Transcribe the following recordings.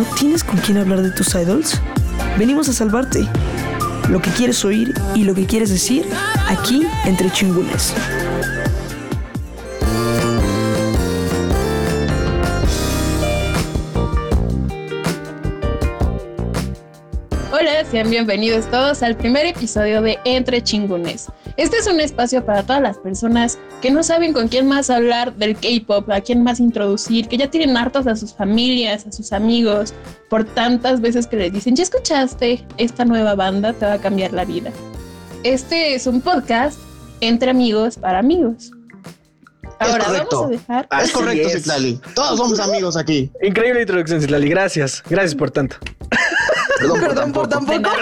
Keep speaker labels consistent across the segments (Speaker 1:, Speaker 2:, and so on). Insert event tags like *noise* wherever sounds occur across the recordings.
Speaker 1: ¿No tienes con quién hablar de tus idols? Venimos a salvarte. Lo que quieres oír y lo que quieres decir aquí entre chingunes.
Speaker 2: Sean bienvenidos todos al primer episodio de Entre Chingunes. Este es un espacio para todas las personas que no saben con quién más hablar del K-pop, a quién más introducir, que ya tienen hartos a sus familias, a sus amigos, por tantas veces que les dicen, ya escuchaste esta nueva banda, te va a cambiar la vida. Este es un podcast entre amigos para amigos.
Speaker 3: Ahora vamos a dejar. Ah, es correcto, Citlali. Todos somos amigos aquí.
Speaker 4: Increíble introducción, Citlali. Gracias. Gracias por tanto.
Speaker 3: Perdón, por, tampoco. *laughs*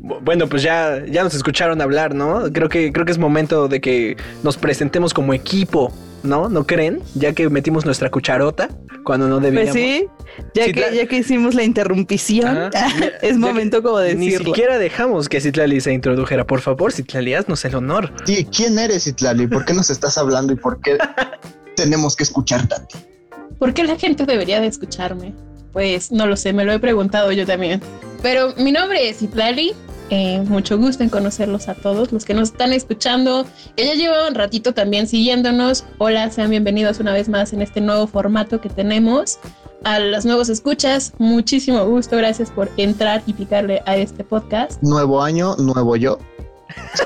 Speaker 4: Bueno, pues ya, ya nos escucharon hablar, ¿no? Creo que, creo que es momento de que nos presentemos como equipo, ¿no? ¿No creen? Ya que metimos nuestra cucharota cuando no debíamos.
Speaker 5: Pues sí, ya, que, ya que hicimos la interrumpición, *laughs* es momento como de
Speaker 4: Ni siquiera dejamos que Citlali se introdujera. Por favor, Citlali, haznos el honor.
Speaker 3: Sí, ¿quién eres, Citlali? ¿Por qué nos estás hablando y por qué *laughs* tenemos que escucharte a ti?
Speaker 2: ¿Por qué la gente debería de escucharme? Pues no lo sé, me lo he preguntado yo también. Pero mi nombre es Itlali. Eh, mucho gusto en conocerlos a todos los que nos están escuchando, que ya llevan ratito también siguiéndonos. Hola, sean bienvenidos una vez más en este nuevo formato que tenemos. A los nuevos escuchas, muchísimo gusto. Gracias por entrar y picarle a este podcast.
Speaker 3: Nuevo año, nuevo yo.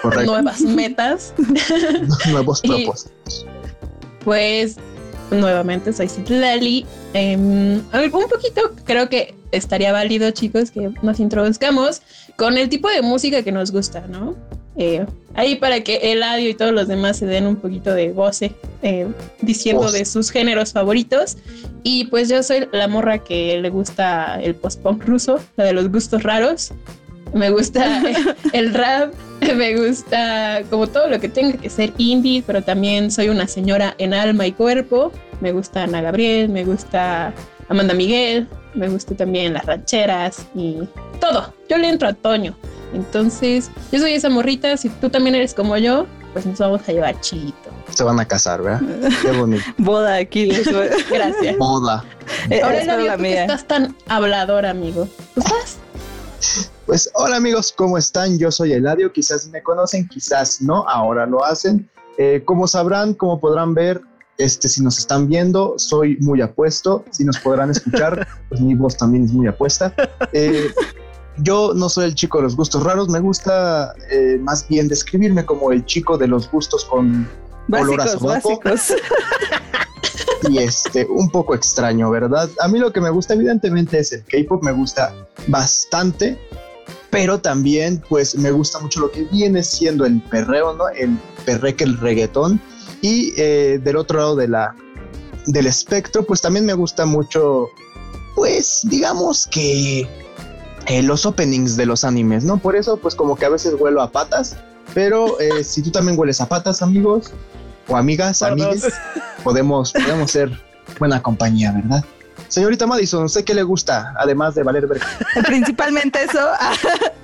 Speaker 3: *laughs*
Speaker 2: Nuevas metas. *laughs*
Speaker 3: Nuevos *laughs* propósitos.
Speaker 2: Pues nuevamente soy Citlali. Em, un poquito creo que estaría válido, chicos, que nos introduzcamos con el tipo de música que nos gusta, ¿no? Eh, ahí para que Eladio y todos los demás se den un poquito de goce eh, diciendo de sus géneros favoritos. Y pues yo soy la morra que le gusta el post-punk ruso, la de los gustos raros. Me gusta *laughs* el rap, me gusta como todo lo que tenga que ser indie, pero también soy una señora en alma y cuerpo. Me gusta Ana Gabriel, me gusta Amanda Miguel, me gusta también las rancheras y todo. Yo le entro a Toño. Entonces, yo soy esa morrita. Si tú también eres como yo, pues nos vamos a llevar chito.
Speaker 3: Se van a casar, ¿verdad? *laughs* Qué bonito.
Speaker 5: Boda aquí.
Speaker 2: Gracias.
Speaker 3: Boda.
Speaker 2: Ahora, la mía. estás tan hablador, amigo? ¿Tú estás?
Speaker 3: Pues hola amigos, ¿cómo están? Yo soy Eladio, quizás me conocen, quizás no, ahora lo hacen. Eh, como sabrán, como podrán ver, este, si nos están viendo, soy muy apuesto. Si nos podrán escuchar, *laughs* pues mi voz también es muy apuesta. Eh, yo no soy el chico de los gustos raros, me gusta eh, más bien describirme como el chico de los gustos con
Speaker 5: básicos, básicos. *laughs*
Speaker 3: y este, un poco extraño, ¿verdad? A mí lo que me gusta evidentemente es el K-pop, me gusta bastante, pero también pues me gusta mucho lo que viene siendo el perreo, ¿no? El perreque, el reggaetón. Y eh, del otro lado de la, del espectro, pues también me gusta mucho, pues digamos que eh, los openings de los animes, ¿no? Por eso pues como que a veces huelo a patas, pero eh, si tú también hueles a patas, amigos, o amigas, amigos, podemos, *laughs* podemos ser buena compañía, ¿verdad? Señorita Madison, sé que le gusta, además de valer verga. *laughs*
Speaker 5: Principalmente eso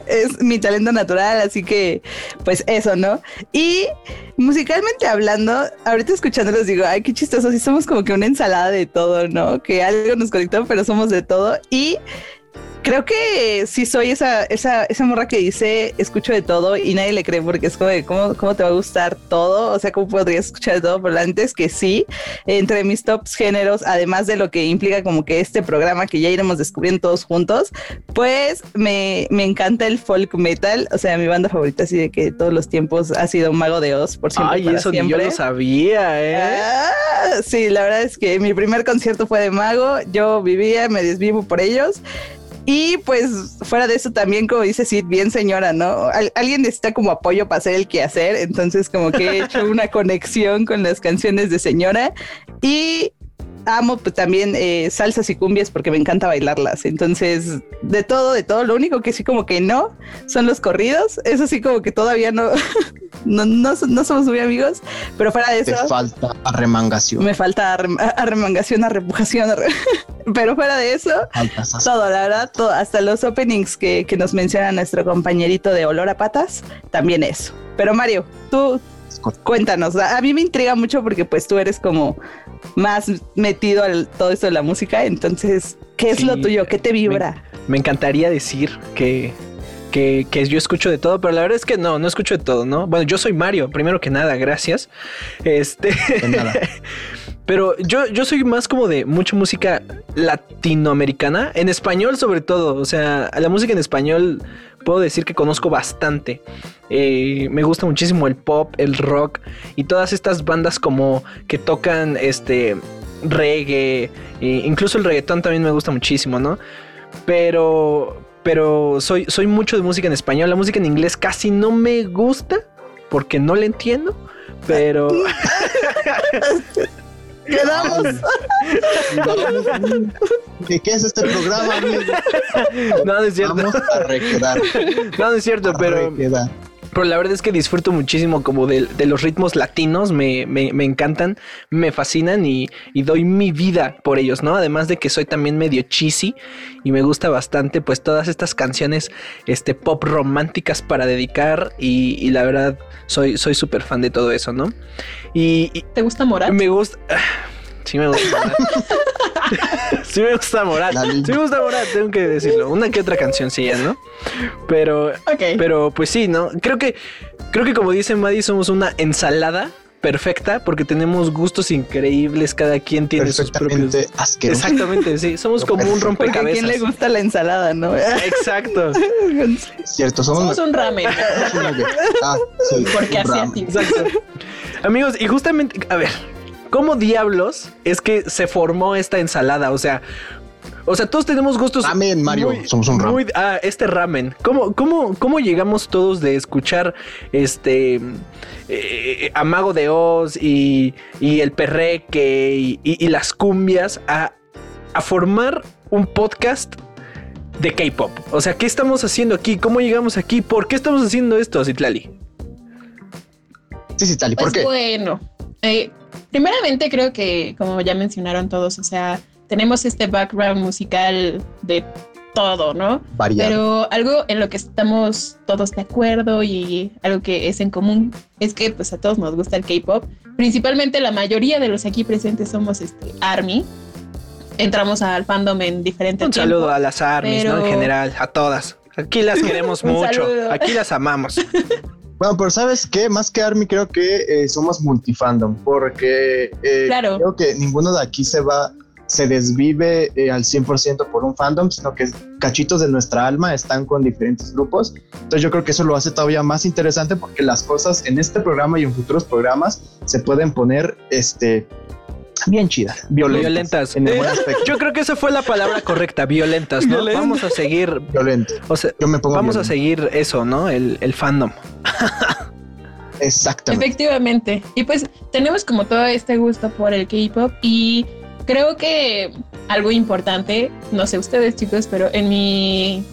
Speaker 5: es mi talento natural, así que pues eso, ¿no? Y musicalmente hablando, ahorita escuchándolos digo, ay, qué chistoso, si somos como que una ensalada de todo, ¿no? Que algo nos conectó, pero somos de todo. Y creo que sí soy esa, esa, esa morra que dice escucho de todo y nadie le cree porque es como de cómo, cómo te va a gustar todo, o sea, cómo podrías escuchar de todo, pero antes que sí, entre mis tops géneros, además de lo que implica como que este programa que ya iremos descubriendo todos juntos, pues me, me encanta el folk metal, o sea, mi banda favorita así de que todos los tiempos ha sido Mago de Oz, por siempre.
Speaker 4: Ay, eso yo lo sabía, ¿eh?
Speaker 5: Ah, sí, la verdad es que mi primer concierto fue de Mago, yo vivía, me desvivo por ellos. Y pues fuera de eso también, como dice Sid, bien señora, ¿no? alguien necesita como apoyo para hacer el quehacer, entonces como que he hecho una *laughs* conexión con las canciones de señora y amo pues, también eh, salsas y cumbias porque me encanta bailarlas. Entonces, de todo, de todo. Lo único que sí como que no son los corridos. Eso sí como que todavía no, *laughs* no, no, somos muy amigos. Pero fuera de eso...
Speaker 3: Me falta arremangación.
Speaker 5: Me falta arremangación, arrepujación. *laughs* pero fuera de eso, todo, la verdad, todo, hasta los openings que, que nos menciona nuestro compañerito de Olor a Patas, también eso. Pero Mario, tú. Cuéntanos, a mí me intriga mucho porque pues tú eres como más metido al todo esto de la música, entonces, ¿qué es
Speaker 4: Sí,
Speaker 5: lo tuyo? ¿Qué te vibra?
Speaker 4: Me encantaría decir que, que, que yo escucho de todo, pero la verdad es que no, no escucho de todo, ¿no? Bueno, yo soy Mario, primero que nada, gracias. Este.
Speaker 3: De nada. *laughs*
Speaker 4: Pero yo, yo soy más como de mucha música latinoamericana, en español sobre todo. O sea, la música en español puedo decir que conozco bastante. Eh, me gusta muchísimo el pop, el rock y todas estas bandas como que tocan este reggae, e incluso el reggaetón también me gusta muchísimo, ¿no? Pero, pero soy, soy mucho de música en español. La música en inglés casi no me gusta porque no la entiendo. Pero *laughs* *laughs*
Speaker 5: Quedamos.
Speaker 3: ¿De qué es este programa, amigo?
Speaker 4: no, no es cierto.
Speaker 3: Vamos a requedar.
Speaker 4: No, no es cierto, pero,
Speaker 3: requedar.
Speaker 4: Pero la verdad es que disfruto muchísimo como de, de los ritmos latinos, me, me- me encantan, me fascinan y, y doy mi vida por ellos, ¿no? Además de que soy también medio cheesy y me gusta bastante pues todas estas canciones este, pop románticas para dedicar y, y la verdad soy soy súper fan de todo eso, ¿no? Y, y
Speaker 2: ¿Te gusta Morat?
Speaker 4: me gusta... Sí me gusta Morat. *laughs* sí me gusta Morat. Sí me gusta Morat, tengo que decirlo. Una que otra cancioncilla, ¿no? Pero pero pues sí, ¿no? Creo que, creo que como dice Maddie, somos una ensalada perfecta porque tenemos gustos increíbles, cada quien tiene sus propios...
Speaker 3: Asqueroso.
Speaker 4: Exactamente, sí, somos como un.
Speaker 5: Porque a
Speaker 4: rompecabezas.
Speaker 5: quién le gusta la ensalada, ¿no?
Speaker 4: Exacto, *laughs*
Speaker 3: Cierto, somos,
Speaker 2: Somos un ramen. *laughs*
Speaker 3: Ah, sí,
Speaker 2: Porque
Speaker 3: un ramen.
Speaker 4: exacto. Amigos, y justamente, a ver, ¿cómo diablos es que se formó esta ensalada? O sea, o sea, todos tenemos gustos.
Speaker 3: Ramen, Mario, somos un ramen.
Speaker 4: muy- ah, este ramen. ¿Cómo, cómo, ¿Cómo llegamos todos de escuchar este eh, Amago de Oz y, y el perreque y, y- y las cumbias a, a formar un podcast de K-pop? O sea, ¿qué estamos haciendo aquí? ¿Cómo llegamos aquí? ¿Por qué estamos haciendo esto, Citlali?
Speaker 3: Sí. ¿Y por
Speaker 2: Pues
Speaker 3: qué?
Speaker 2: bueno, eh, primeramente creo que, como ya mencionaron todos, o sea, tenemos este background musical de todo, ¿no?
Speaker 3: Variado.
Speaker 2: Pero algo en lo que estamos todos de acuerdo y algo que es en común es que pues a todos nos gusta el K-pop. Principalmente la mayoría de los aquí presentes somos este ARMY. Entramos al fandom en diferente
Speaker 4: Un
Speaker 2: tiempo.
Speaker 4: saludo a las armies, ¿no? En general, a todas. Aquí las queremos *laughs* mucho.
Speaker 2: saludo.
Speaker 4: Aquí las amamos. *laughs*
Speaker 3: Bueno, pero ¿sabes qué? Más que Army, creo que eh, somos multifandom, porque eh,
Speaker 2: Claro.
Speaker 3: creo que ninguno de aquí se va, se desvive eh, al 100% por un fandom, sino que cachitos de nuestra alma están con diferentes grupos. Entonces yo creo que eso lo hace todavía más interesante porque las cosas en este programa y en futuros programas se pueden poner este, bien chidas, violentas.
Speaker 4: Violentas.
Speaker 3: En el
Speaker 4: Eh,
Speaker 3: buen aspecto.
Speaker 4: Yo creo que esa fue la palabra correcta, violentas, ¿no? Vamos a seguir,
Speaker 3: Violento.
Speaker 4: o sea,
Speaker 3: Yo me pongo
Speaker 4: vamos a seguir eso, ¿no? El, el fandom.
Speaker 3: Exactamente.
Speaker 2: Efectivamente. Y pues tenemos como todo este gusto por el K-pop y creo que algo importante, no sé ustedes chicos, pero en mi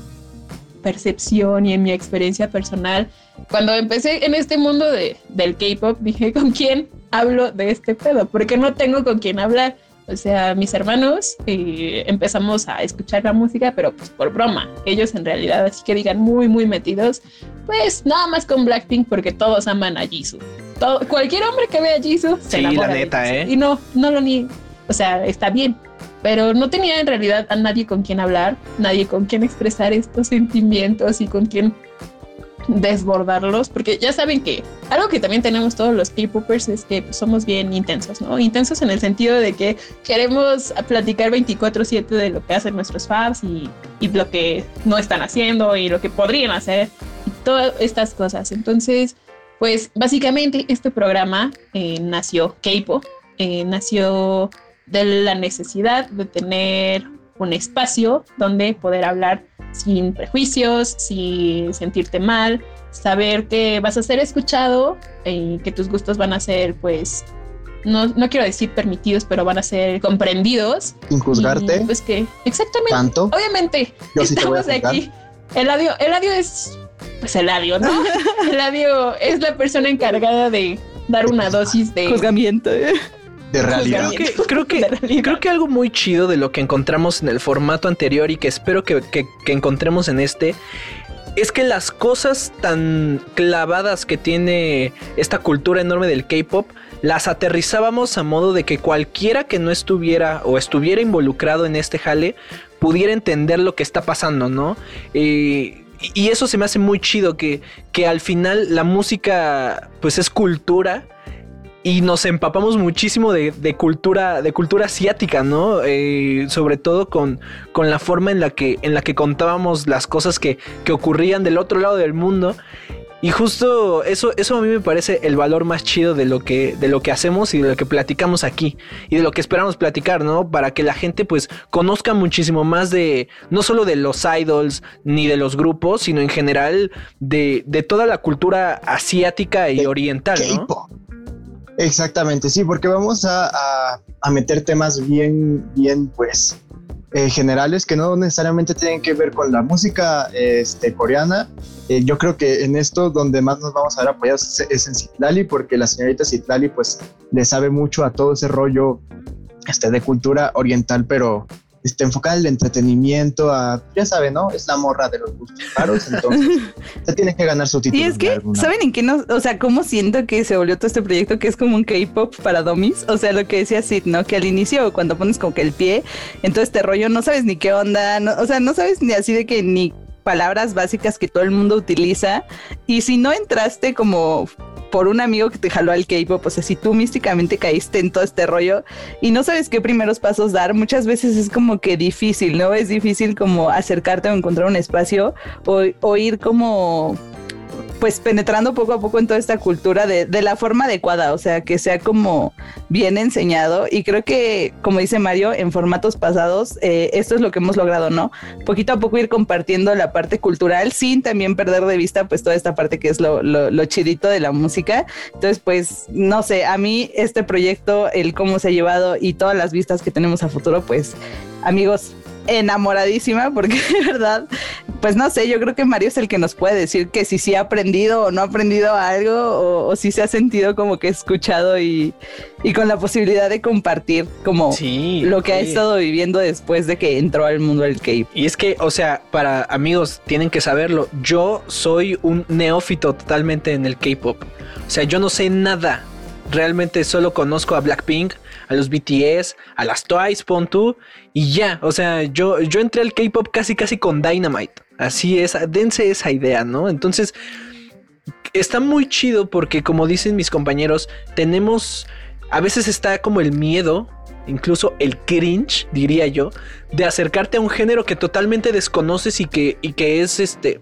Speaker 2: percepción y en mi experiencia personal, cuando empecé en este mundo de, del K-pop, dije, ¿con quién hablo de este pedo? Porque no tengo con quién hablar. O sea, mis hermanos eh, empezamos a escuchar la música, pero pues por broma. Ellos en realidad, así que digan muy, muy metidos, pues nada más con Blackpink porque todos aman a Jisoo. Todo, cualquier hombre que vea a Jisoo se
Speaker 4: Sí, la
Speaker 2: enamora de
Speaker 4: neta,
Speaker 2: Jisoo.
Speaker 4: ¿eh?
Speaker 2: Y no, no lo niego. O sea, está bien. Pero no tenía en realidad a nadie con quien hablar, nadie con quien expresar estos sentimientos y con quien desbordarlos, porque ya saben que algo que también tenemos todos los K-popers es que somos bien intensos, ¿no? Intensos en el sentido de que queremos platicar 24/7 de lo que hacen nuestros fans y, y lo que no están haciendo y lo que podrían hacer y todas estas cosas. Entonces, pues básicamente este programa eh, nació K-pop, eh, nació de la necesidad de tener un espacio donde poder hablar sin prejuicios, sin sentirte mal, saber que vas a ser escuchado y que tus gustos van a ser, pues, no, no quiero decir permitidos, pero van a ser comprendidos.
Speaker 3: Sin juzgarte
Speaker 2: Y, pues que, exactamente,
Speaker 3: tanto.
Speaker 2: obviamente,
Speaker 3: Yo sí
Speaker 2: estamos
Speaker 3: juzgar.
Speaker 2: aquí. Eladio, Eladio es, pues Eladio, ¿no? *laughs* Eladio es la persona encargada de dar una dosis de...
Speaker 5: Juzgamiento. ¿eh?
Speaker 3: De realidad.
Speaker 4: Creo que, creo que, *laughs*
Speaker 2: de realidad.
Speaker 4: creo que algo muy chido de lo que encontramos en el formato anterior y que espero que, que- que encontremos en este es que las cosas tan clavadas que tiene esta cultura enorme del K-pop las aterrizábamos a modo de que cualquiera que no estuviera o estuviera involucrado en este jale pudiera entender lo que está pasando, ¿no? Eh, y eso se me hace muy chido, que, que al final la música pues es cultura y nos empapamos muchísimo de, cultura de cultura asiática, ¿no? Eh, sobre todo con, con, la forma en la que en la que contábamos las cosas que, que, ocurrían del otro lado del mundo y justo eso, eso a mí me parece el valor más chido de lo que, de lo que hacemos y de lo que platicamos aquí. Y de lo que esperamos platicar, ¿no? Para que la gente pues conozca muchísimo más de, no solo de los idols ni de los grupos, sino en general de, de toda la cultura asiática y oriental, ¿no?
Speaker 3: Exactamente, sí, porque vamos a, a, meter temas bien, bien, pues, eh, generales que no necesariamente tienen que ver con la música este, coreana. Eh, yo creo que en esto donde más nos vamos a ver apoyados es, en Citlali, porque la señorita Citlali pues le sabe mucho a todo ese rollo este, de cultura oriental, pero este, enfocada el entretenimiento, a, ya sabe, ¿no? Es la morra de los gustos caros, *laughs* entonces se tiene que ganar su título.
Speaker 5: Y es que, ¿saben en qué no? O sea, cómo siento que se volvió todo este proyecto que es como un K-pop para dummies? O sea, lo que decía Sid, ¿no? Que al inicio, cuando pones como que el pie en todo este rollo, no sabes ni qué onda, o sea, no sabes ni así de que ni palabras básicas que todo el mundo utiliza. Y si no entraste como por un amigo que te jaló al K-pop, o sea, si tú místicamente caíste en todo este rollo y no sabes qué primeros pasos dar, muchas veces es como que difícil, ¿no? Es difícil como acercarte o encontrar un espacio o, o ir como pues penetrando poco a poco en toda esta cultura de, de, la forma adecuada, o sea, que sea como bien enseñado. Y creo que, como dice Mario, en formatos pasados, eh, esto es lo que hemos logrado, ¿no? Poquito a poco ir compartiendo la parte cultural sin también perder de vista pues toda esta parte que es lo, lo, lo chidito de la música. Entonces, pues, no sé, a mí este proyecto, el cómo se ha llevado y todas las vistas que tenemos a futuro, pues, amigos, enamoradísima porque *laughs* de verdad, pues no sé, yo creo que Mario es el que nos puede decir que si sí ha aprendido o no ha aprendido algo o, o si se ha sentido como que escuchado y, y con la posibilidad de compartir como
Speaker 4: sí,
Speaker 5: lo que
Speaker 4: sí.
Speaker 5: ha estado viviendo después de que entró al mundo del K.
Speaker 4: Y es que, o sea, para amigos tienen que saberlo, yo soy un neófito totalmente en el K-pop. O sea, yo no sé nada. Realmente solo conozco a Blackpink, a los BTS, a las Twice, pon tú, y ya. O sea, yo, yo entré al K-pop casi casi con Dynamite. Así es, dense esa idea, ¿no? Entonces, está muy chido porque, como dicen mis compañeros, tenemos. A veces está como el miedo, incluso el cringe, diría yo, de acercarte a un género que totalmente desconoces y que, y que es este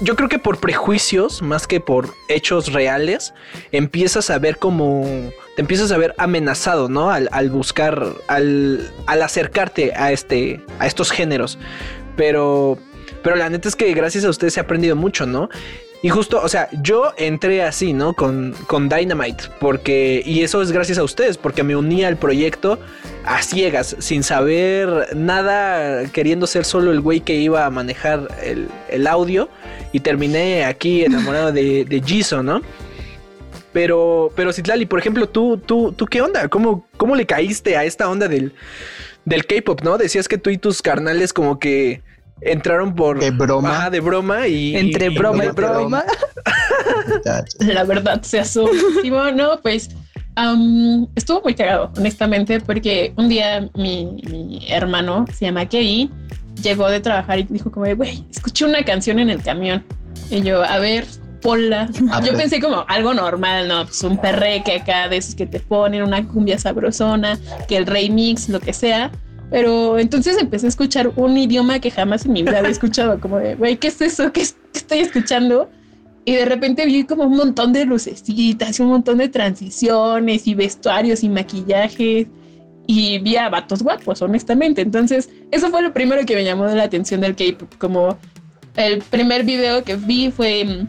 Speaker 4: yo creo que por prejuicios, más que por hechos reales, empiezas a ver como. Te empiezas a ver amenazado, ¿no? Al, al buscar. Al, al, acercarte a este. a estos géneros. Pero. Pero la neta es que gracias a ustedes ha aprendido mucho, ¿no? Y justo, o sea, yo entré así, ¿no? Con, con Dynamite, porque, y eso es gracias a ustedes, porque me uní al proyecto a ciegas, sin saber nada, queriendo ser solo el güey que iba a manejar el, el audio, y terminé aquí *laughs* enamorado de, de Jisoo, ¿no? Pero, pero Citlali, por ejemplo, tú, tú, tú, ¿qué onda? ¿Cómo, cómo le caíste a esta onda del, del K-pop, no? Decías que tú y tus carnales como que entraron por
Speaker 3: de broma,
Speaker 4: ah, de broma y
Speaker 5: entre
Speaker 4: y,
Speaker 5: broma y, broma.
Speaker 2: La verdad se asumió, no, pues um, estuvo muy cagado, honestamente, porque un día mi, mi hermano se llama Kevin, llegó de trabajar y dijo como, güey, escuché una canción en el camión y yo, a ver, ponla. A yo ver. pensé como algo normal, no, pues un perreque acá de esos que te ponen una cumbia sabrosona, que el remix, lo que sea. Pero entonces empecé a escuchar un idioma que jamás en mi vida había escuchado, como de, güey, ¿qué es eso? ¿Qué, es, ¿Qué, estoy escuchando? Y de repente vi como un montón de lucecitas, un montón de transiciones y vestuarios y maquillajes. Y vi a vatos guapos, honestamente. Entonces, eso fue lo primero que me llamó la atención del K-pop. Como el primer video que vi fue mm,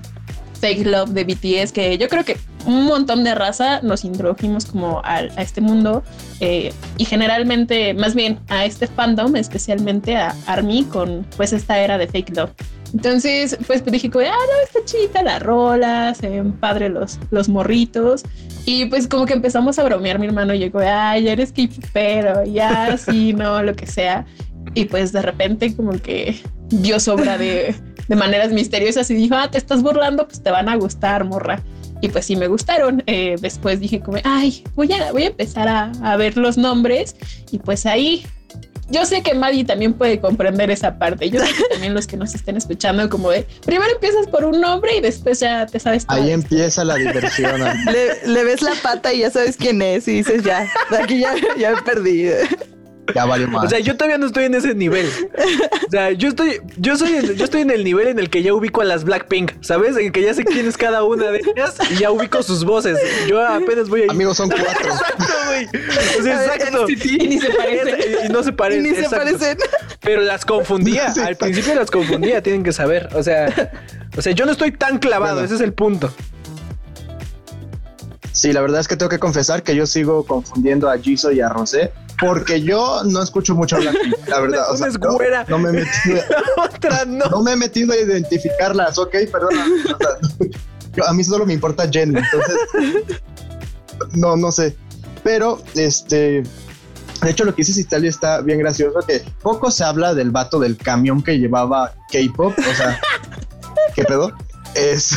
Speaker 2: Fake Love de BTS, que yo creo que un montón de raza nos introdujimos como a, a este mundo eh, y generalmente, más bien a este fandom, especialmente a ARMY con pues esta era de fake love. Entonces, pues dije como, ah, no, está chita la rola, se ven padre los, los morritos. Y pues como que empezamos a bromear mi hermano y yo como, ay, ya eres pero ya sí, no, lo que sea. Y pues de repente como que dio sobra de de maneras misteriosas y dijo, ah, te estás burlando, pues te van a gustar, morra. Y pues sí me gustaron. Eh, después dije como, ay, voy a, voy a empezar a, a ver los nombres y pues ahí yo sé que Maddie también puede comprender esa parte. Yo sé que *laughs* también los que nos estén escuchando, como de primero empiezas por un nombre y después ya te sabes.
Speaker 3: Ahí empieza la diversión. *laughs*
Speaker 5: le, ves la pata y ya sabes quién es y dices ya, de aquí ya, ya me perdí.
Speaker 3: Ya vale más.
Speaker 4: O sea, yo todavía no estoy en ese nivel. O sea, yo estoy, yo soy, yo estoy en el nivel en el que ya ubico a las Blackpink, ¿sabes? En el que ya sé quién es cada una de ellas y ya ubico sus voces. Yo apenas voy a.
Speaker 3: Amigos, son cuatro.
Speaker 4: Exacto, güey. O sea, exacto.
Speaker 2: Y ni se parecen.
Speaker 4: Y no se parecen.
Speaker 5: Y ni se parecen.
Speaker 4: Pero las confundía. Al principio las confundía, tienen que saber. O sea, o sea, yo no estoy tan clavado, ese es el punto.
Speaker 3: Sí, la verdad es que tengo que confesar que yo sigo confundiendo a Jisoo y a Rosé porque yo no escucho mucho Blackpink, la verdad.
Speaker 4: o sea, no,
Speaker 3: no, me he metido, *laughs*
Speaker 4: otra no.
Speaker 3: no me he metido a identificarlas, ok, perdón. a mí solo me importa Jen, entonces no, no sé. Pero este, de hecho, lo que dice Italia está bien gracioso, que poco se habla del vato del camión que llevaba K-pop, o sea, ¿qué pedo? Es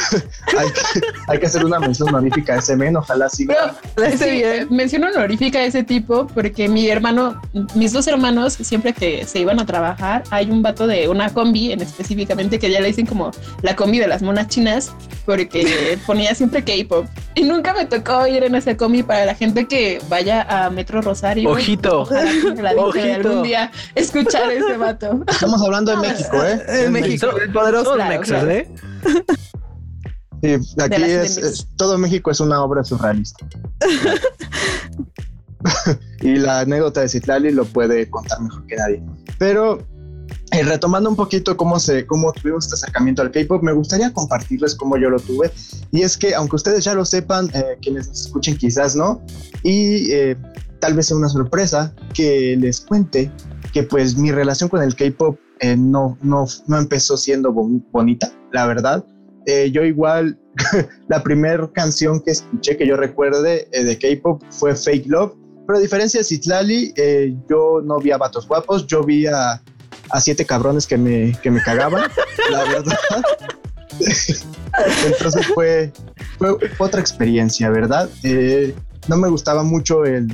Speaker 3: *laughs* hay que, hacer una mención honorífica a ese men, ojalá siga.
Speaker 2: sí, mención honorífica a ese tipo porque mi hermano, mis dos hermanos, siempre que se iban a trabajar, hay un vato de una combi en específicamente que ya le dicen como la combi de las monas chinas porque *laughs* ponía siempre K-pop y nunca me tocó ir en esa combi para la gente que vaya a Metro Rosario.
Speaker 4: Ojito.
Speaker 2: Ojito. algún día escuchar ese vato.
Speaker 3: Estamos hablando de México, ¿eh?
Speaker 5: En México, el poderoso
Speaker 4: México, ¿eh?
Speaker 3: Sí, aquí es, todo México es una obra surrealista. *laughs* y la anécdota de Citlali lo puede contar mejor que nadie. Pero eh, retomando un poquito cómo, se, cómo tuvimos este acercamiento al K-pop, me gustaría compartirles cómo yo lo tuve. Y es que, aunque ustedes ya lo sepan, eh, quienes nos escuchen quizás no, y eh, tal vez sea una sorpresa que les cuente que pues mi relación con el K-pop no, no, no empezó siendo bonita, la verdad. Eh, yo igual, *laughs* la primera canción que escuché que yo recuerde eh, de K-pop fue Fake Love, pero a diferencia de Citlali, eh, yo no vi a vatos guapos, yo vi a, a siete cabrones que me, que me cagaban, *laughs* la verdad. *laughs* Entonces fue, fue, otra experiencia, ¿verdad? no me gustaba mucho el,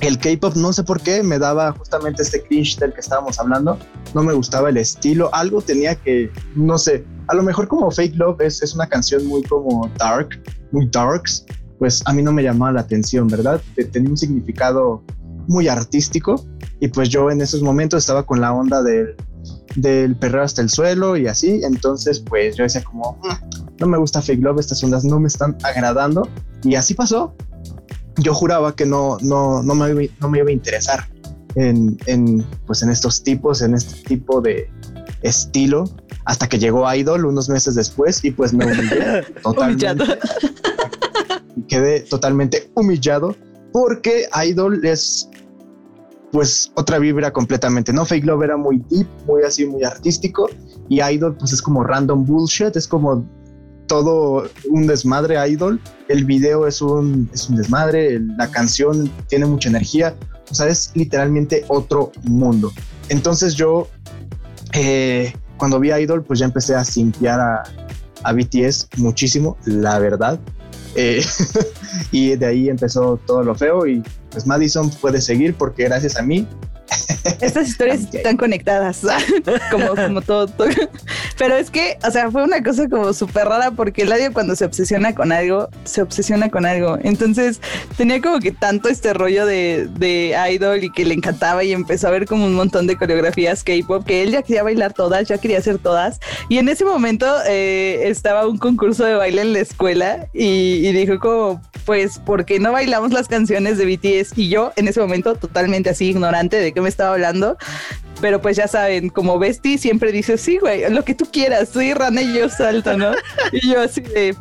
Speaker 3: el K-pop, no sé por qué, me daba justamente este cringe del que estábamos hablando. No me gustaba el estilo, algo tenía que, no sé, a lo mejor como Fake Love es, es una canción muy como dark, muy darks, pues a mí no me llamaba la atención, ¿verdad? Tenía un significado muy artístico y pues yo en esos momentos estaba con la onda del, del perreo hasta el suelo y así, entonces pues yo decía como, mm, no me gusta Fake Love, estas ondas no me están agradando y así pasó, yo juraba que no, no, no, me, no me iba a interesar en, en, pues en estos tipos, en este tipo de estilo, hasta que llegó Idol unos meses después y pues me humillé *laughs* totalmente. *laughs* Quedé totalmente humillado porque Idol es pues otra vibra completamente, ¿no? Fake Love era muy deep, muy así, muy artístico y Idol pues es como random bullshit, es como todo un desmadre idol. El video es un, es un desmadre, la canción tiene mucha energía, o sea, es literalmente otro mundo. Entonces yo, eh, cuando vi Idol, pues ya empecé a simpiar a, a BTS muchísimo, la verdad. Eh, *laughs* y de ahí empezó todo lo feo y pues Madison puede seguir porque gracias a mí
Speaker 5: estas historias están conectadas, *laughs* como, como todo, Pero es que, o sea, fue una cosa como súper rara porque el audio cuando se obsesiona con algo, se obsesiona con algo. Entonces tenía como que tanto este rollo de, de idol y que le encantaba y empezó a ver como un montón de coreografías K-pop que él ya quería bailar todas, ya quería hacer todas. Y en ese momento eh, estaba un concurso de baile en la escuela y, y dijo como, pues, ¿por qué no bailamos las canciones de BTS? Y yo en ese momento totalmente así ignorante de qué me estaba hablando. Pero pues ya saben, como Bestie siempre dice, sí, güey, lo que tú quieras, soy rana y yo salto, ¿no? *laughs* y yo así de,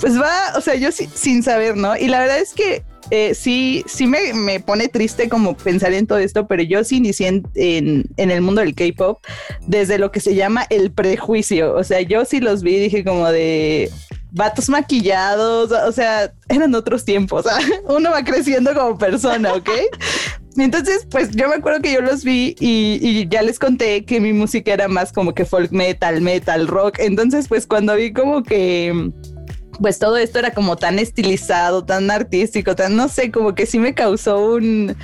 Speaker 5: pues va, o sea, yo sin saber, ¿no? Y la verdad es que eh, sí, sí me, me, pone triste como pensar en todo esto, pero yo sí inicié en, en, el mundo del K-pop desde lo que se llama el prejuicio. O sea, yo sí los vi y dije como de vatos maquillados, o sea, eran otros tiempos. *laughs* Uno va creciendo como persona, ¿ok? Entonces, pues yo me acuerdo que yo los vi y, y, ya les conté que mi música era más como que folk metal, metal, rock. Entonces, pues cuando vi como que pues todo esto era como tan estilizado, tan artístico, tan no sé, como que sí me causó un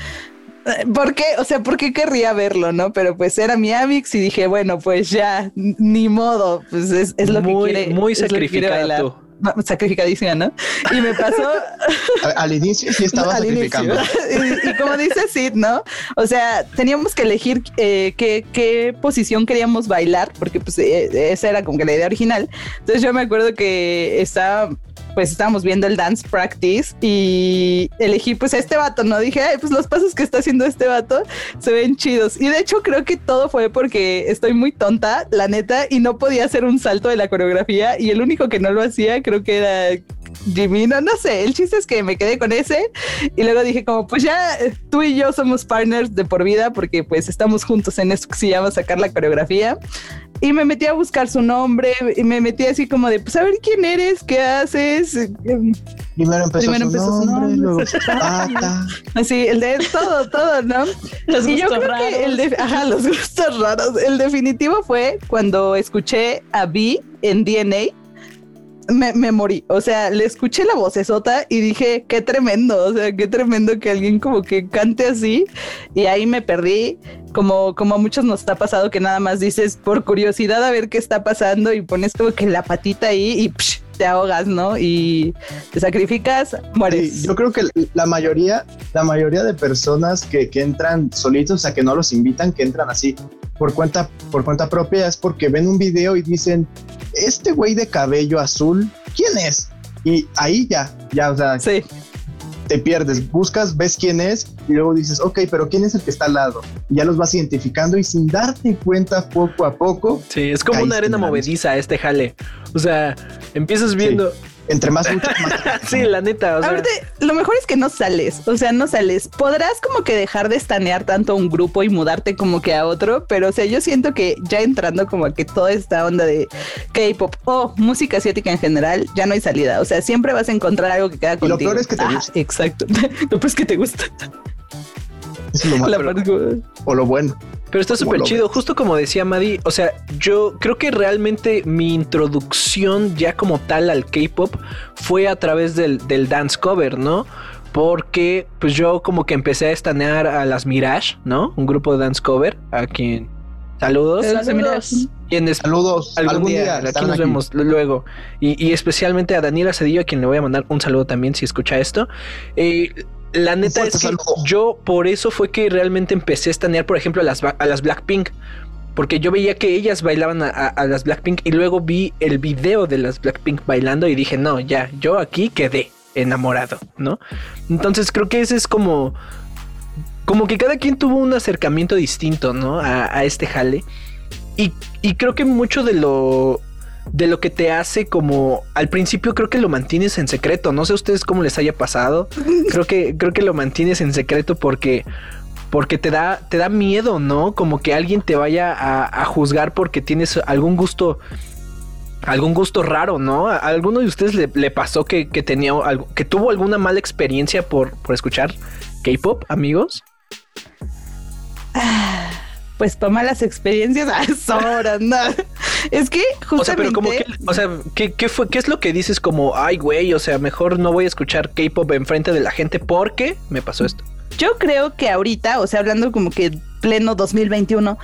Speaker 5: ¿Por qué? O sea, ¿por qué querría verlo, no? Pero pues era mi Amix y dije, bueno, pues ya, ni modo, pues es, lo que quiere.
Speaker 4: Muy sacrificado
Speaker 5: sacrificadísima, ¿no? Y me pasó... *laughs*
Speaker 3: al inicio sí estaba *laughs* sacrificando. *laughs*
Speaker 5: Y, como dice Sid, ¿no? O sea, teníamos que elegir eh, qué, qué, posición queríamos bailar, porque pues eh, esa era como que la idea original. Entonces yo me acuerdo que estaba pues estábamos viendo el dance practice y elegí pues a este vato, ¿no? Dije, Ay, pues los pasos que está haciendo este vato se ven chidos. Y de hecho creo que todo fue porque estoy muy tonta, la neta, y no podía hacer un salto de la coreografía y el único que no lo hacía creo que era Jimmy, no, sé, el chiste es que me quedé con ese y luego dije como pues ya tú y yo somos partners de por vida porque pues estamos juntos en esto que se llama sacar la coreografía y me metí a buscar su nombre y me metí así como de, pues a ver quién eres, qué haces.
Speaker 3: Primero empezó, su, nombre, luego *laughs*
Speaker 5: Así, el de todo, todo, ¿no?
Speaker 2: Los y yo creo que
Speaker 5: el de, ajá, los gustos raros. El definitivo fue cuando escuché a B en DNA me, me, morí. O sea, le escuché la vocesota y dije, qué tremendo. O sea, qué tremendo que alguien como que cante así. Y ahí me perdí. Como, como a muchos nos está pasado que nada más dices por curiosidad a ver qué está pasando y pones como que la patita ahí y te ahogas, ¿no? Y te sacrificas, mueres.
Speaker 3: yo creo que la mayoría, la mayoría de personas que, que entran solitos, o sea, que no los invitan, que entran así por cuenta, por cuenta propia, es porque ven un video y dicen, este güey de cabello azul, ¿quién es? Y ahí ya, ya, o sea,
Speaker 5: sí.
Speaker 3: te pierdes, buscas, ves quién es y luego dices, ok, pero ¿quién es el que está al lado? Y ya los vas identificando y sin darte cuenta poco a poco.
Speaker 4: Sí, es como una arena movediza este jale. O sea, empiezas viendo,
Speaker 3: entre más luchas,
Speaker 4: más. sí, la neta. O sea.
Speaker 5: lo mejor es que no sales. O sea, no sales. Podrás como que dejar de estanear tanto un grupo y mudarte como que a otro. Pero, o sea, yo siento que ya entrando como que toda esta onda de K-pop o música asiática en general, ya no hay salida. O sea, siempre vas a encontrar algo que queda contigo. *laughs*
Speaker 3: lo peor es que te gusta.
Speaker 5: Exacto. lo peor es que te gusta.
Speaker 3: Es lo más. o lo bueno.
Speaker 4: Pero está súper chido, justo como decía Maddy, o sea, yo creo que realmente mi introducción ya como tal al K-Pop fue a través del, dance cover, ¿no? Porque pues yo como que empecé a estanear a las Mirage, ¿no? Un grupo de dance cover, a quien... Saludos.
Speaker 2: Saludos.
Speaker 3: Saludos.
Speaker 4: Algún, día, aquí nos vemos luego. Y, especialmente a Daniela Cedillo, a quien le voy a mandar un saludo también si escucha esto. Eh, la neta es que yo por eso fue que realmente empecé a estanear, por ejemplo, a las, a las Blackpink. Porque yo veía que ellas bailaban a, las Blackpink y luego vi el video de las Blackpink bailando y dije, no, ya, yo aquí quedé enamorado, ¿no? Entonces creo que ese es como... Como que cada quien tuvo un acercamiento distinto, ¿no? A, a este jale. Y, y creo que mucho de lo de lo que te hace como al principio creo que lo mantienes en secreto. No sé a ustedes cómo les haya pasado. *laughs* Creo que creo que lo mantienes en secreto porque porque te da te da miedo, ¿no? Como que alguien te vaya a, juzgar porque tienes algún gusto algún gusto raro, ¿no? ¿A alguno de ustedes le, pasó que, tenía algo, que tuvo alguna mala experiencia por, por escuchar K-pop, amigos?
Speaker 5: Pues para malas experiencias a *laughs* ¿no? Es que justamente... O sea, pero como
Speaker 4: que, o sea, ¿qué, fue, ¿qué es lo que dices como, ay, güey, o sea, mejor no voy a escuchar K-pop enfrente de la gente porque me pasó esto?
Speaker 5: Yo creo que ahorita, o sea, hablando como que pleno 2021,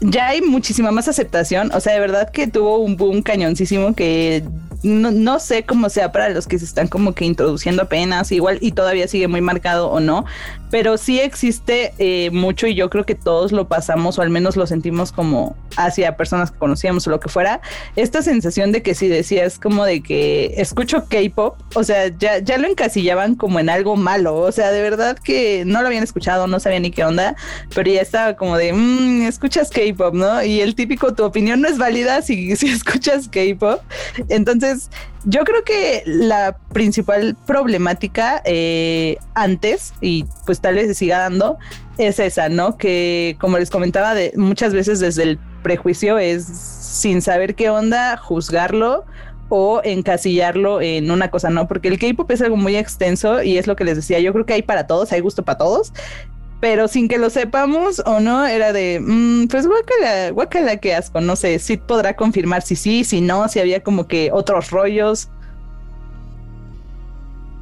Speaker 5: ya hay muchísima más aceptación. O sea, de verdad que tuvo un boom cañoncísimo que no, no, sé cómo sea para los que se están como que introduciendo apenas, igual y todavía sigue muy marcado o no, pero sí existe eh, mucho y yo creo que todos lo pasamos o al menos lo sentimos como hacia personas que conocíamos o lo que fuera, esta sensación de que si decías como de que escucho K-pop, o sea, ya, ya lo encasillaban como en algo malo, o sea, de verdad que no lo habían escuchado, no sabían ni qué onda, pero ya estaba como de, mmm, escuchas K-pop, ¿no? Y el típico, tu opinión no es válida si, *laughs* si escuchas K-pop, entonces yo creo que la principal problemática eh, antes, y pues tal vez se siga dando, es esa, ¿no? Que como les comentaba, de, muchas veces desde el prejuicio es sin saber qué onda, juzgarlo o encasillarlo en una cosa, ¿no? Porque el K-pop es algo muy extenso y es lo que les decía, yo creo que hay para todos, hay gusto para todos pero sin que lo sepamos o no, era de, mm, pues guacala, guacala, qué asco, no sé, si podrá confirmar si sí, si no, si había como que otros rollos.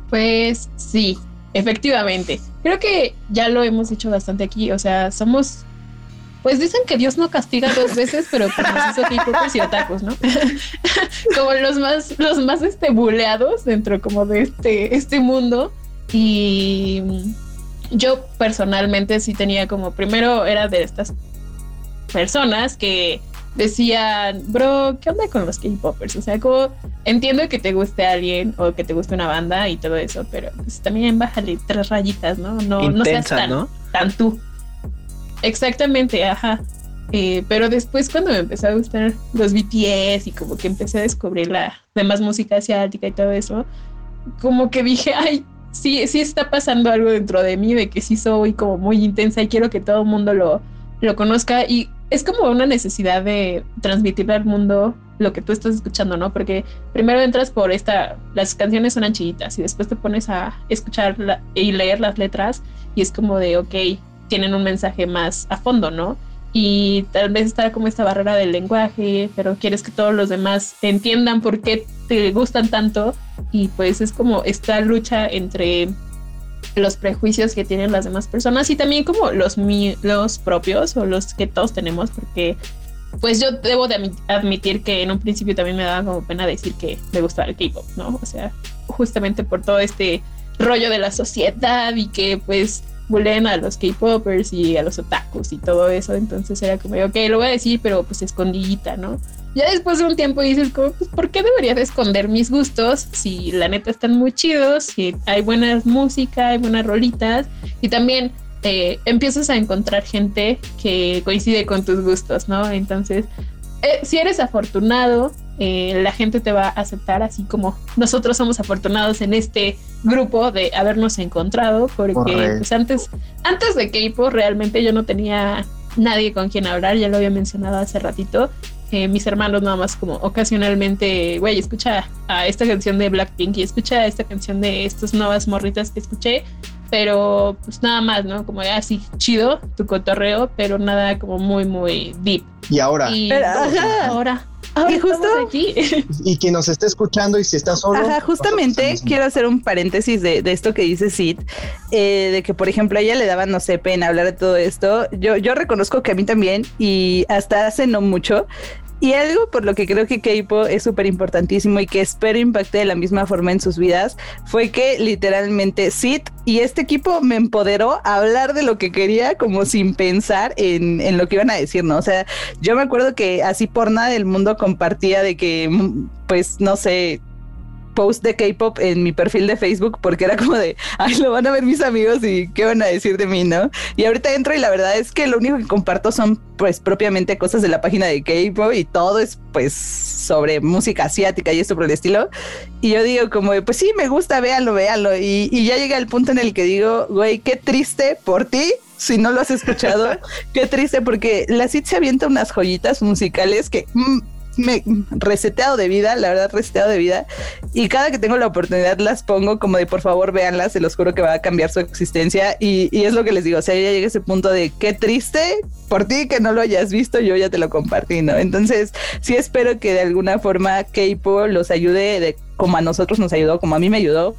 Speaker 2: Pues sí, efectivamente. Creo que ya lo hemos dicho bastante aquí, o sea, somos pues dicen que Dios no castiga dos veces, pero nos hizo y otakus, ¿no? *laughs* como los más, los más este buleados dentro como de este, este mundo. Y yo personalmente sí tenía como, primero era de estas personas que decían, bro, ¿qué onda con los K-popers? O sea, como entiendo que te guste alguien o que te guste una banda y todo eso, pero pues también bájale tres rayitas, ¿no? No, no seas tan, tan tú. Exactamente, ajá. Eh, pero después cuando me empezó a gustar los BTS y como que empecé a descubrir la demás música asiática y todo eso, como que dije, ay, sí, sí está pasando algo dentro de mí, de que sí soy como muy intensa y quiero que todo el mundo lo, lo conozca. Y es como una necesidad de transmitirle al mundo lo que tú estás escuchando, ¿no? Porque primero entras por esta, las canciones son chiditas y después te pones a escuchar y leer las letras y es como de, ok, tienen un mensaje más a fondo, ¿no? Y tal vez está como esta barrera del lenguaje, pero quieres que todos los demás entiendan por qué te gustan tanto y pues es como esta lucha entre los prejuicios que tienen las demás personas y también como los, los propios o los que todos tenemos porque pues yo debo de admitir que en un principio también me daba como pena decir que me gustaba el K-pop, ¿no? O sea, justamente por todo este rollo de la sociedad y que pues bulen a los K-popers y a los otakus y todo eso. Entonces era como, ok, lo voy a decir, pero pues escondidita, ¿no? Ya después de un tiempo dices, como, pues, ¿por qué debería de esconder mis gustos si la neta están muy chidos, si hay buena música, hay buenas rolitas y también eh, empiezas a encontrar gente que coincide con tus gustos, ¿no? Entonces, eh, si eres afortunado, eh, la gente te va a aceptar, así como nosotros somos afortunados en este grupo de habernos encontrado, porque pues antes, antes de K-pop realmente yo no tenía nadie con quien hablar, ya lo había mencionado hace ratito. Eh, mis hermanos nada más como ocasionalmente, güey, escucha a esta canción de Blackpink y escucha esta canción de estas nuevas morritas que escuché, pero pues nada más, ¿no? Como así chido tu cotorreo, pero nada como muy, muy deep.
Speaker 3: Y ahora.
Speaker 2: ahora
Speaker 5: y justo
Speaker 2: aquí. *laughs*
Speaker 3: y quien nos esté escuchando y si está solo.
Speaker 5: Ajá, justamente quiero hacer un paréntesis de, esto que dice Sid, eh, de que por ejemplo a ella le daba, no sé, pena hablar de todo esto. Yo, yo reconozco que a mí también y hasta hace no mucho y algo por lo que creo que K-pop es súper importantísimo y que espero impacte de la misma forma en sus vidas fue que literalmente Sid y este equipo me empoderó a hablar de lo que quería como sin pensar en, en lo que iban a decir, ¿no? O sea, yo me acuerdo que así por nada del mundo compartía de que, pues, no sé, post de K-pop en mi perfil de Facebook porque era como de, ay, lo van a ver mis amigos y qué van a decir de mí, ¿no? Y ahorita entro y la verdad es que lo único que comparto son pues propiamente cosas de la página de K-pop y todo es pues sobre música asiática y esto por el estilo. Y yo digo como, pues sí, me gusta, véanlo, véanlo. Y, y ya llega el punto en el que digo, güey, qué triste por ti si no lo has escuchado, *laughs* qué triste porque la CIT se avienta unas joyitas musicales que mm, me reseteado de vida, la verdad, reseteado de vida. Y cada que tengo la oportunidad las pongo como de por favor véanlas, se los juro que va a cambiar su existencia. Y, es lo que les digo, o sea, ya llega ese punto de qué triste por ti que no lo hayas visto, yo ya te lo compartí, ¿no? Entonces, sí espero que de alguna forma K-pop los ayude de como a nosotros nos ayudó, como a mí me ayudó,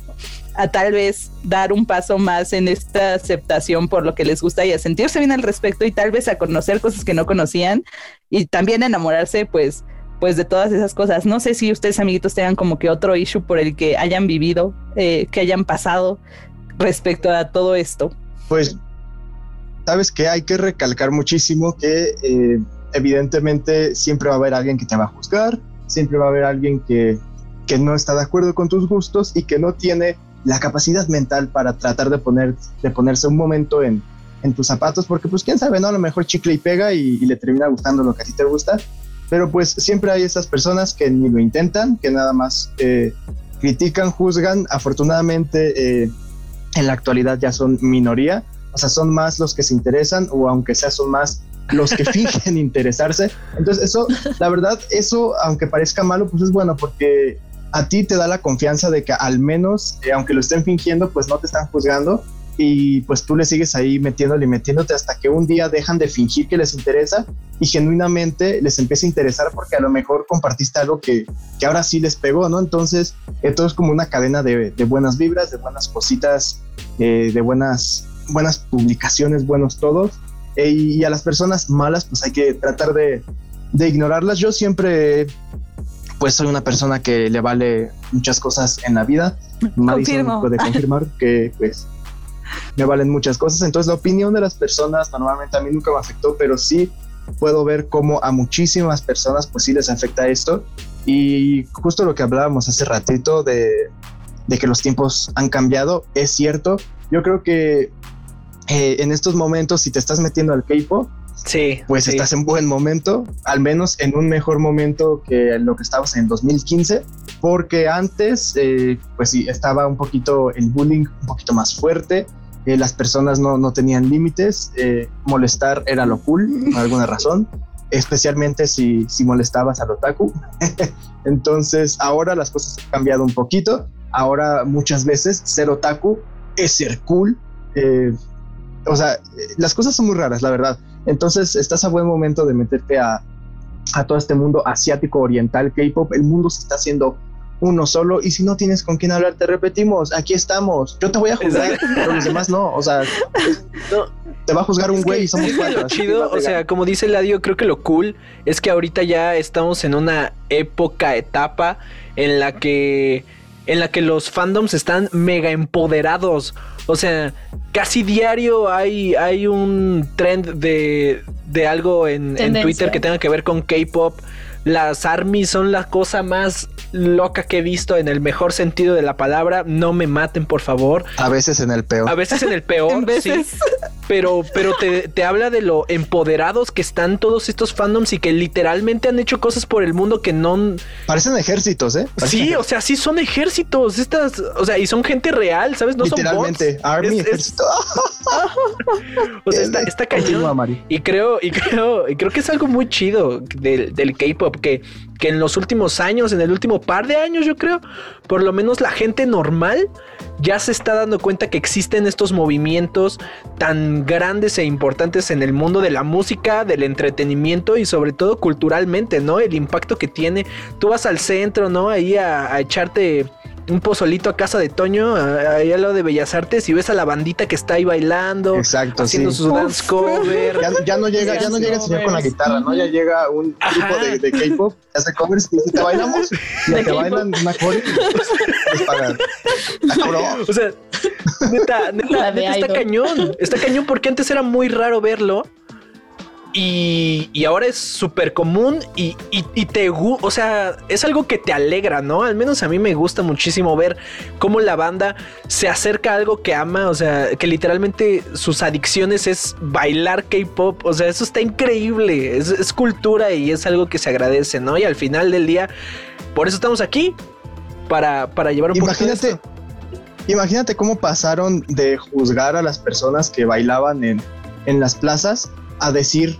Speaker 5: a tal vez dar un paso más en esta aceptación por lo que les gusta y a sentirse bien al respecto y tal vez a conocer cosas que no conocían y también enamorarse, pues, pues de todas esas cosas. No sé si ustedes amiguitos tengan como que otro issue por el que hayan vivido, eh, que hayan pasado respecto a todo esto.
Speaker 3: Pues, sabes que hay que recalcar muchísimo que eh, evidentemente siempre va a haber alguien que te va a juzgar, siempre va a haber alguien que, que no está de acuerdo con tus gustos y que no tiene la capacidad mental para tratar de, poner, de ponerse un momento en, en tus zapatos, porque pues quién sabe, ¿no? A lo mejor chicle y pega y, y le termina gustando lo que a ti te gusta pero pues siempre hay esas personas que ni lo intentan, que nada más eh, critican, juzgan. Afortunadamente eh, en la actualidad ya son minoría, o sea, son más los que se interesan o aunque sea son más los que *laughs* fingen interesarse. Entonces eso, la verdad, eso aunque parezca malo, pues es bueno porque a ti te da la confianza de que al menos, eh, aunque lo estén fingiendo, pues no te están juzgando y pues tú le sigues ahí metiéndole y metiéndote hasta que un día dejan de fingir que les interesa y genuinamente les empieza a interesar porque a lo mejor compartiste algo que, que ahora sí les pegó, ¿no? Entonces, esto es como una cadena de, de buenas vibras, de buenas cositas, eh, de buenas, buenas publicaciones, buenos todos. Eh, y a las personas malas, pues hay que tratar de, de ignorarlas. Yo siempre, pues soy una persona que le vale muchas cosas en la vida. Madison
Speaker 5: Confirmo.
Speaker 3: puede confirmar que, pues, me valen muchas cosas. Entonces la opinión de las personas normalmente a mí nunca me afectó, pero sí puedo ver cómo a muchísimas personas pues sí les afecta esto. Y justo lo que hablábamos hace ratito de, de que los tiempos han cambiado, es cierto. Yo creo que eh, en estos momentos, si te estás metiendo al K-pop,
Speaker 4: Sí.
Speaker 3: pues
Speaker 4: sí.
Speaker 3: estás en buen momento, al menos en un mejor momento que lo que estabas en 2015, porque antes, eh, pues sí, estaba un poquito el bullying un poquito más fuerte, eh, las personas no, no tenían límites, eh, molestar era lo cool, por *laughs* alguna razón, especialmente si, si molestabas al otaku. *laughs* Entonces, ahora las cosas han cambiado un poquito, ahora muchas veces ser otaku es ser cool. eh, o sea, las cosas son muy raras, la verdad. Entonces, estás a buen momento de meterte a, a todo este mundo asiático, oriental, K-pop. El mundo se está haciendo uno solo. Y si no tienes con quién hablar, te repetimos, aquí estamos. Yo te voy a juzgar,
Speaker 4: Exacto.
Speaker 3: pero los demás no. O sea, *laughs*
Speaker 4: No,
Speaker 3: te va a juzgar un güey y somos cuatro.
Speaker 4: lo chido, o sea, como dice Ladio, creo que lo cool es que ahorita ya estamos en una época, etapa en la que en la que los fandoms están mega empoderados. O sea, casi diario hay, hay un trend de, de algo en, en. Twitter que tenga que ver con K-pop. Las armies son la cosa más loca que he visto en el mejor sentido de la palabra. No me maten, por favor.
Speaker 3: a veces en el peor.
Speaker 4: A veces en el peor, *laughs*
Speaker 5: En veces.
Speaker 4: sí, pero, pero te, te habla de lo empoderados que están todos estos fandoms y que literalmente han hecho cosas por el mundo que no.
Speaker 3: Parecen ejércitos, ¿eh? Parecen
Speaker 4: Sí, o sea, sí son ejércitos. Estas, o sea, y son gente real, ¿sabes? No
Speaker 3: Literalmente,
Speaker 4: son bots.
Speaker 3: Army,
Speaker 4: Es- es-
Speaker 3: ejército. *laughs*
Speaker 4: o sea, está, *laughs* está cañón. Y creo, y creo, y creo que es algo muy chido del, del K-pop, que, que en los últimos años, en el último par de años, yo creo, por lo menos la gente normal ya se está dando cuenta que existen estos movimientos tan grandes e importantes en el mundo de la música, del entretenimiento y sobre todo culturalmente, ¿no? El impacto que tiene. Tú vas al centro, ¿no? Ahí a, a echarte un pozolito a casa de Toño, a- ahí al lado de Bellas Artes, y ves a la bandita que está ahí bailando,
Speaker 3: Exacto,
Speaker 4: haciendo
Speaker 3: sí.
Speaker 4: su dance cover.
Speaker 3: Ya, ya no llega, ya no llega el señor con la guitarra, ¿no? Ya llega un grupo de, de K-pop, hace covers y dice, te bailamos, *laughs* y te bailan una core y les pagan. Cabrón.
Speaker 4: O sea, neta, neta, está cañón. Está cañón porque antes era muy raro verlo. Y, y ahora es súper común y, y- y te o sea, es algo que te alegra, ¿no? Al menos a mí me gusta muchísimo ver cómo la banda se acerca a algo que ama, o sea, que literalmente sus adicciones es bailar K-pop, o sea, eso está increíble, es, es cultura y es algo que se agradece, ¿no? Y al final del día, por eso estamos aquí, para, para llevar un poquito de
Speaker 3: Imagínate,
Speaker 4: esto.
Speaker 3: imagínate cómo pasaron de juzgar a las personas que bailaban en, en las plazas a decir,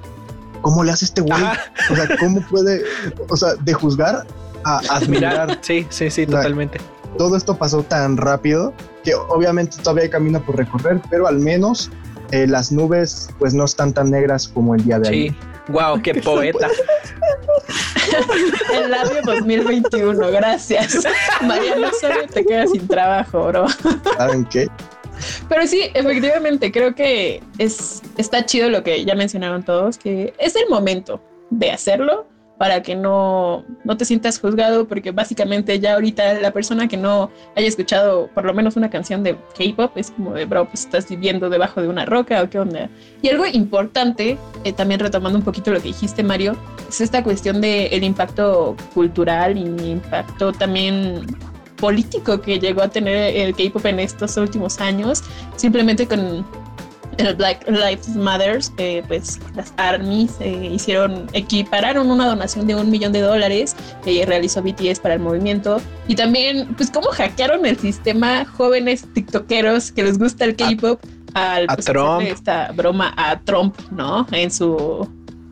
Speaker 3: ¿cómo le hace este güey?
Speaker 4: Ajá.
Speaker 3: O sea, ¿cómo puede, o sea, de juzgar a admirar?
Speaker 4: Mirar, sí, sí, sí,
Speaker 3: O sea,
Speaker 4: totalmente.
Speaker 3: Todo esto pasó tan rápido que obviamente todavía hay camino por recorrer, pero al menos eh, las nubes pues no están tan negras como el día de
Speaker 4: Sí.
Speaker 3: ayer.
Speaker 4: Wow, qué *laughs* poeta.
Speaker 2: El labio 2021, gracias. *laughs* Mariano Osorio te quedas sin trabajo, bro.
Speaker 3: ¿Saben qué?
Speaker 2: Pero sí, efectivamente, creo que es, está chido lo que ya mencionaron todos, que es el momento de hacerlo para que no, no te sientas juzgado, porque básicamente ya ahorita la persona que no haya escuchado por lo menos una canción de K-pop es como de, bro, pues estás viviendo debajo de una roca o qué onda. Y algo importante, eh, también retomando un poquito lo que dijiste, Mario, es esta cuestión del el impacto cultural y impacto también político que llegó a tener el K-pop en estos últimos años, simplemente con el Black Lives Matter, eh, pues las armies eh, hicieron, equipararon una donación de un millón de dólares que realizó BTS para el movimiento y también, pues cómo hackearon el sistema jóvenes tiktokeros que les gusta el K-pop al
Speaker 4: a Trump.
Speaker 2: esta broma a Trump, ¿no? En su,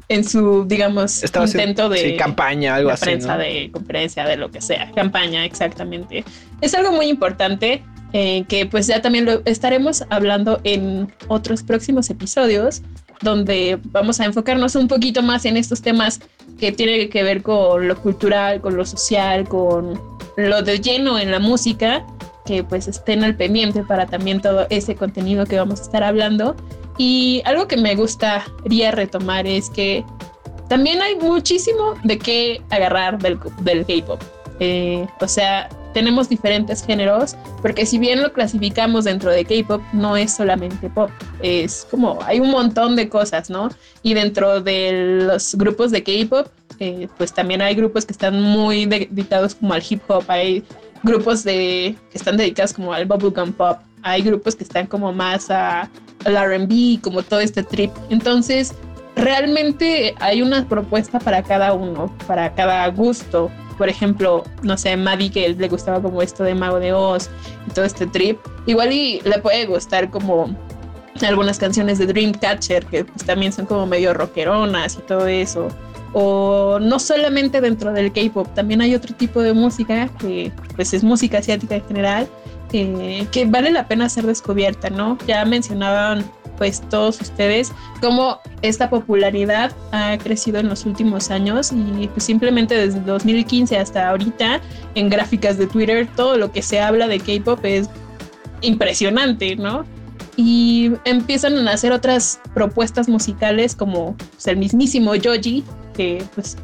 Speaker 2: en su, digamos,
Speaker 4: Estaba haciendo
Speaker 2: intento de
Speaker 4: sí, campaña, algo
Speaker 2: de
Speaker 4: así.
Speaker 2: prensa,
Speaker 4: ¿no?
Speaker 2: de conferencia, de lo que sea, campaña, exactamente. Es algo muy importante. eh, que pues ya también lo estaremos hablando en otros próximos episodios, donde vamos a enfocarnos un poquito más en estos temas que tienen que ver con lo cultural, con lo social, con lo de lleno en la música, que pues estén al pendiente para también todo ese contenido que vamos a estar hablando. Y algo que me gustaría retomar es que también hay muchísimo de qué agarrar del, del K-pop. Eh, o sea, tenemos diferentes géneros, porque si bien lo clasificamos dentro de K-pop, no es solamente pop, es como hay un montón de cosas, ¿no? Y dentro de los grupos de K-pop, eh, pues también hay grupos que están muy dedicados como al hip hop, hay grupos de, que están dedicados como al bubblegum pop, hay grupos que están como más a, al RB, como todo este trip. Entonces, realmente hay una propuesta para cada uno, para cada gusto. Por ejemplo, no sé, Maddie que le gustaba como esto de Mago de Oz y todo este trip. Igual y le puede gustar como algunas canciones de Dreamcatcher que pues, también son como medio rockeronas y todo eso. O no solamente dentro del K-pop, también hay otro tipo de música que pues es música asiática en general que vale la pena ser descubierta, ¿no? Ya mencionaban pues todos ustedes cómo esta popularidad ha crecido en los últimos años y pues simplemente desde 2015 hasta ahorita en gráficas de Twitter todo lo que se habla de K-pop es impresionante, ¿no? Y empiezan a nacer otras propuestas musicales como pues, el mismísimo Joji, que pues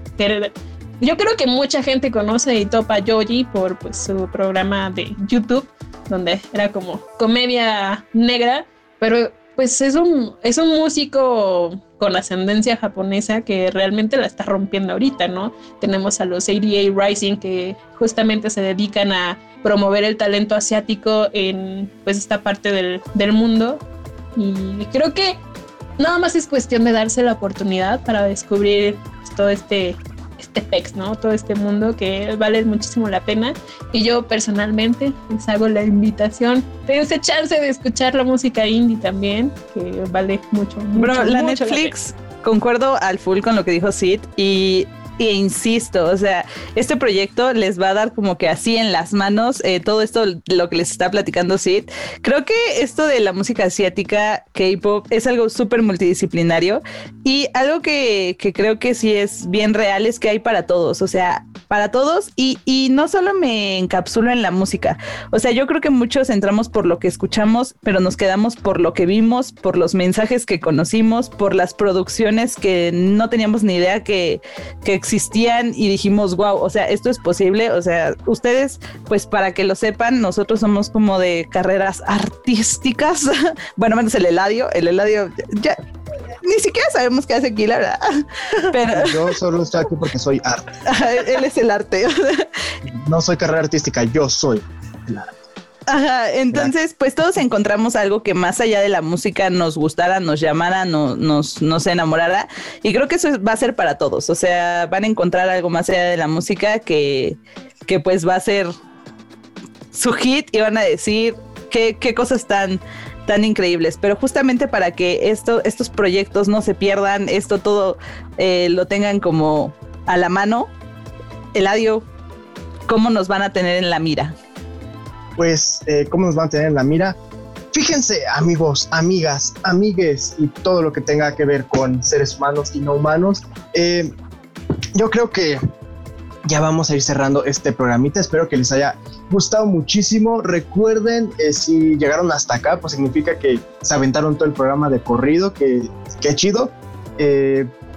Speaker 2: yo creo que mucha gente conoce y topa Joji por pues, su programa de YouTube, donde era como comedia negra, pero pues es un, es un músico con ascendencia japonesa que realmente la está rompiendo ahorita, ¿no? Tenemos a los ADA Rising que justamente se dedican a promover el talento asiático en pues esta parte del, del mundo y creo que nada más es cuestión de darse la oportunidad para descubrir todo este este pex, ¿no? Todo este mundo que vale muchísimo la pena. Y yo personalmente les hago la invitación. Dense chance de escuchar la música indie también, que vale mucho. mucho
Speaker 5: Bro, la Netflix, concuerdo al full con lo que dijo Sid. Y e insisto, o sea, este proyecto les va a dar como que así en las manos eh, todo esto, lo que les está platicando Sid. Creo que esto de la música asiática, K-pop, es algo súper multidisciplinario y algo que, que, creo que sí es bien real es que hay para todos, o sea, para todos y, y no solo me encapsulo en la música, o sea, yo creo que muchos entramos por lo que escuchamos, pero nos quedamos por lo que vimos, por los mensajes que conocimos, por las producciones que no teníamos ni idea que, que existían existían y dijimos, wow, o sea, esto es posible, o sea, ustedes, pues para que lo sepan, nosotros somos como de carreras artísticas, *laughs* bueno, menos el Eladio, el Eladio, ya, ni siquiera sabemos qué hace aquí, la verdad. *laughs*
Speaker 3: Pero yo solo estoy aquí porque soy arte. *laughs*
Speaker 5: Él es el arte.
Speaker 3: no soy carrera artística, yo soy el arte.
Speaker 5: Ajá, entonces, pues todos encontramos algo que más allá de la música nos gustara, nos llamara, no, nos, nos enamorara. Y creo que eso va a ser para todos. O sea, van a encontrar algo más allá de la música que, que pues va a ser su hit y van a decir qué, qué cosas tan, tan increíbles. Pero justamente para que esto, estos proyectos no se pierdan, esto todo eh, lo tengan como a la mano, Eladio, ¿cómo nos van a tener en la mira?
Speaker 3: Pues, eh, cómo nos van a tener en la mira. Fíjense, amigos, amigas, amigues y todo lo que tenga que ver con seres humanos y no humanos. Eh, yo creo que ya vamos a ir cerrando este programita. Espero que les haya gustado muchísimo. Recuerden, eh, si llegaron hasta acá, pues significa que se aventaron todo el programa de corrido. Que, qué chido.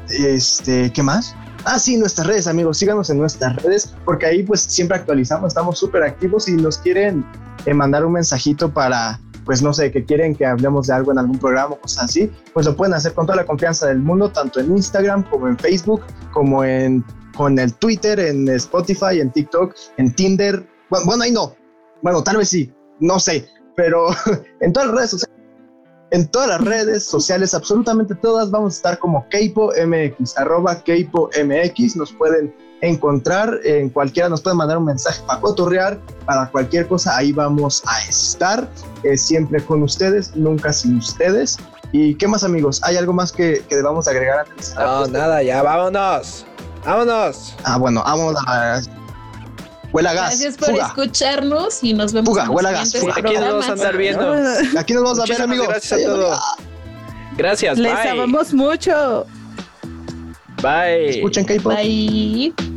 Speaker 3: este, ¿qué más? Ah, sí, nuestras redes, amigos, síganos en nuestras redes, porque ahí pues siempre actualizamos, estamos súper activos y nos quieren eh, mandar un mensajito para, pues no sé, que quieren que hablemos de algo en algún programa o cosas así, pues lo pueden hacer con toda la confianza del mundo, tanto en Instagram como en Facebook, como en con el Twitter, en Spotify, en TikTok, en Tinder. Bueno, bueno ahí no. Bueno, tal vez sí, no sé, pero *laughs* en todas las redes sociales en todas las redes sociales, absolutamente todas, vamos a estar como Keipo MX, arroba Keipo MX, nos pueden encontrar en cualquiera, nos pueden mandar un mensaje para cotorrear, para cualquier cosa, ahí vamos a estar, eh, siempre con ustedes, nunca sin ustedes. ¿Y qué más amigos? ¿Hay algo más que, que debamos agregar antes?
Speaker 4: No, nada, ya vámonos. Vámonos.
Speaker 3: Ah, bueno, vámonos Huela gas.
Speaker 2: Gracias por
Speaker 3: Fuga.
Speaker 2: escucharnos y nos vemos
Speaker 3: Fuga,
Speaker 2: en
Speaker 3: huela gas, fuga.
Speaker 4: Aquí nos vamos a andar viendo.
Speaker 3: Aquí nos vamos a ver, amigos.
Speaker 4: gracias a todos. Gracias,
Speaker 5: Les
Speaker 4: bye.
Speaker 5: amamos mucho.
Speaker 4: Bye.
Speaker 3: Escuchen K-pop.
Speaker 2: Bye.